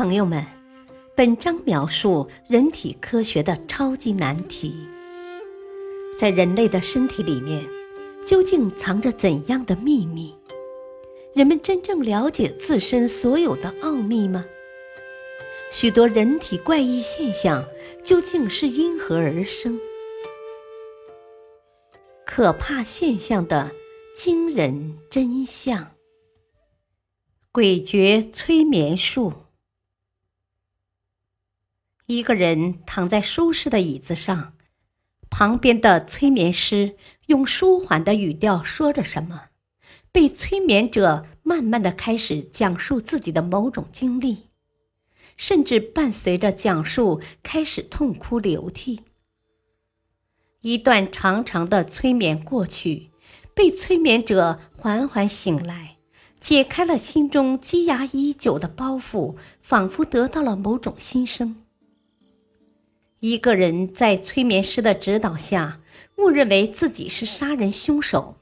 朋友们，本章描述人体科学的超级难题：在人类的身体里面，究竟藏着怎样的秘密？人们真正了解自身所有的奥秘吗？许多人体怪异现象究竟是因何而生？可怕现象的惊人真相。诡谲催眠术。一个人躺在舒适的椅子上，旁边的催眠师用舒缓的语调说着什么，被催眠者慢慢的开始讲述自己的某种经历，甚至伴随着讲述开始痛哭流涕。一段长长的催眠过去，被催眠者缓缓醒来，解开了心中积压已久的包袱，仿佛得到了某种新生。一个人在催眠师的指导下，误认为自己是杀人凶手，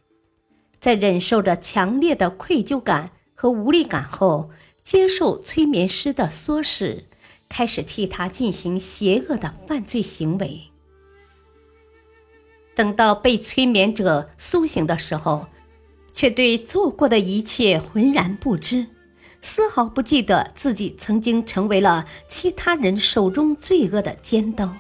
在忍受着强烈的愧疚感和无力感后，接受催眠师的唆使，开始替他进行邪恶的犯罪行为。等到被催眠者苏醒的时候，却对做过的一切浑然不知。丝毫不记得自己曾经成为了其他人手中罪恶的尖刀。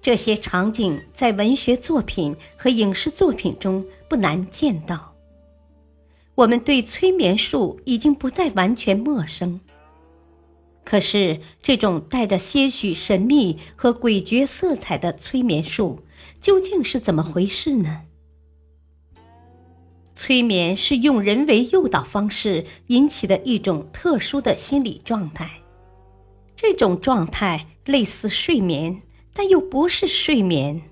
这些场景在文学作品和影视作品中不难见到。我们对催眠术已经不再完全陌生。可是，这种带着些许神秘和诡谲色彩的催眠术究竟是怎么回事呢？催眠是用人为诱导方式引起的一种特殊的心理状态，这种状态类似睡眠，但又不是睡眠。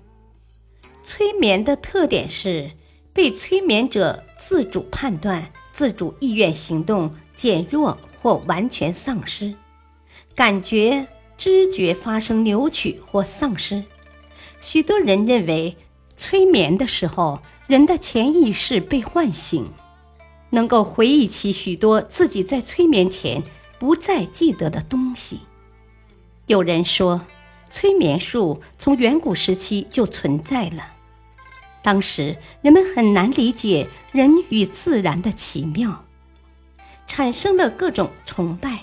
催眠的特点是被催眠者自主判断、自主意愿行动减弱或完全丧失，感觉、知觉发生扭曲或丧失。许多人认为，催眠的时候。人的潜意识被唤醒，能够回忆起许多自己在催眠前不再记得的东西。有人说，催眠术从远古时期就存在了。当时人们很难理解人与自然的奇妙，产生了各种崇拜，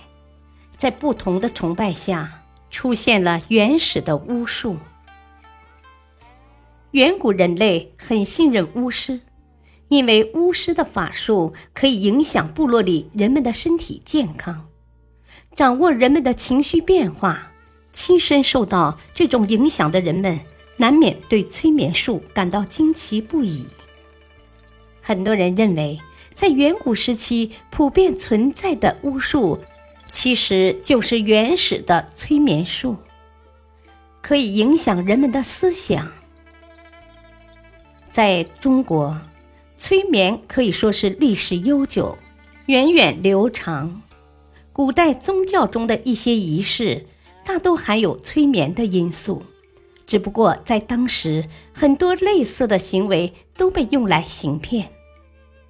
在不同的崇拜下，出现了原始的巫术。远古人类很信任巫师，因为巫师的法术可以影响部落里人们的身体健康，掌握人们的情绪变化。亲身受到这种影响的人们，难免对催眠术感到惊奇不已。很多人认为，在远古时期普遍存在的巫术，其实就是原始的催眠术，可以影响人们的思想。在中国，催眠可以说是历史悠久、源远流长。古代宗教中的一些仪式，大都含有催眠的因素，只不过在当时，很多类似的行为都被用来行骗，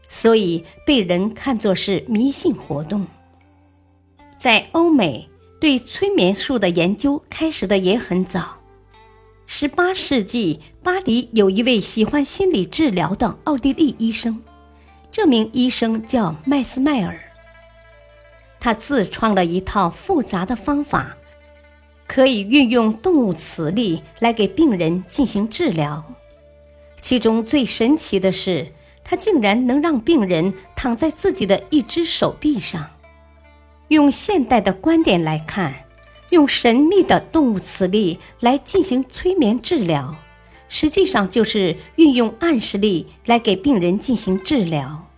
所以被人看作是迷信活动。在欧美，对催眠术的研究开始的也很早。十八世纪，巴黎有一位喜欢心理治疗的奥地利医生，这名医生叫麦斯迈尔。他自创了一套复杂的方法，可以运用动物磁力来给病人进行治疗。其中最神奇的是，他竟然能让病人躺在自己的一只手臂上。用现代的观点来看。用神秘的动物磁力来进行催眠治疗，实际上就是运用暗示力来给病人进行治疗。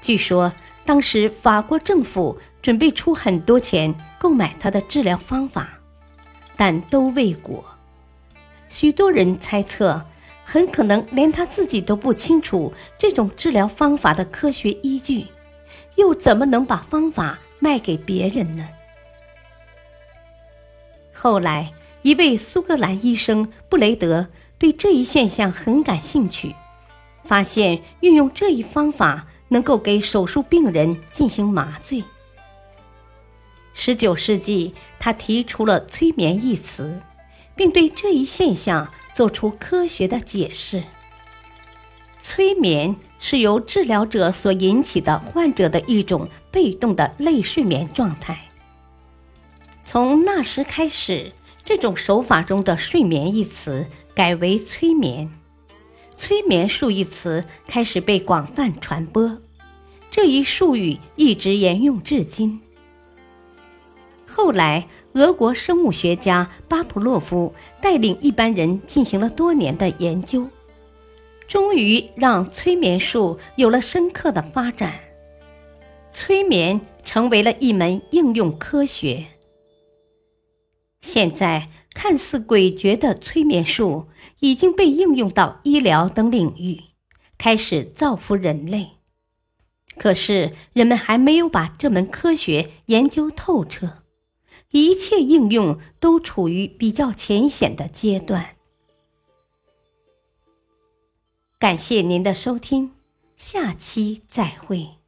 据说当时法国政府准备出很多钱购买他的治疗方法，但都未果。许多人猜测，很可能连他自己都不清楚这种治疗方法的科学依据，又怎么能把方法卖给别人呢？后来，一位苏格兰医生布雷德对这一现象很感兴趣，发现运用这一方法能够给手术病人进行麻醉。十九世纪，他提出了“催眠”一词，并对这一现象做出科学的解释。催眠是由治疗者所引起的患者的一种被动的类睡眠状态。从那时开始，这种手法中的“睡眠”一词改为“催眠”，“催眠术”一词开始被广泛传播。这一术语一直沿用至今。后来，俄国生物学家巴甫洛夫带领一班人进行了多年的研究。终于让催眠术有了深刻的发展，催眠成为了一门应用科学。现在看似诡谲的催眠术已经被应用到医疗等领域，开始造福人类。可是人们还没有把这门科学研究透彻，一切应用都处于比较浅显的阶段。感谢您的收听，下期再会。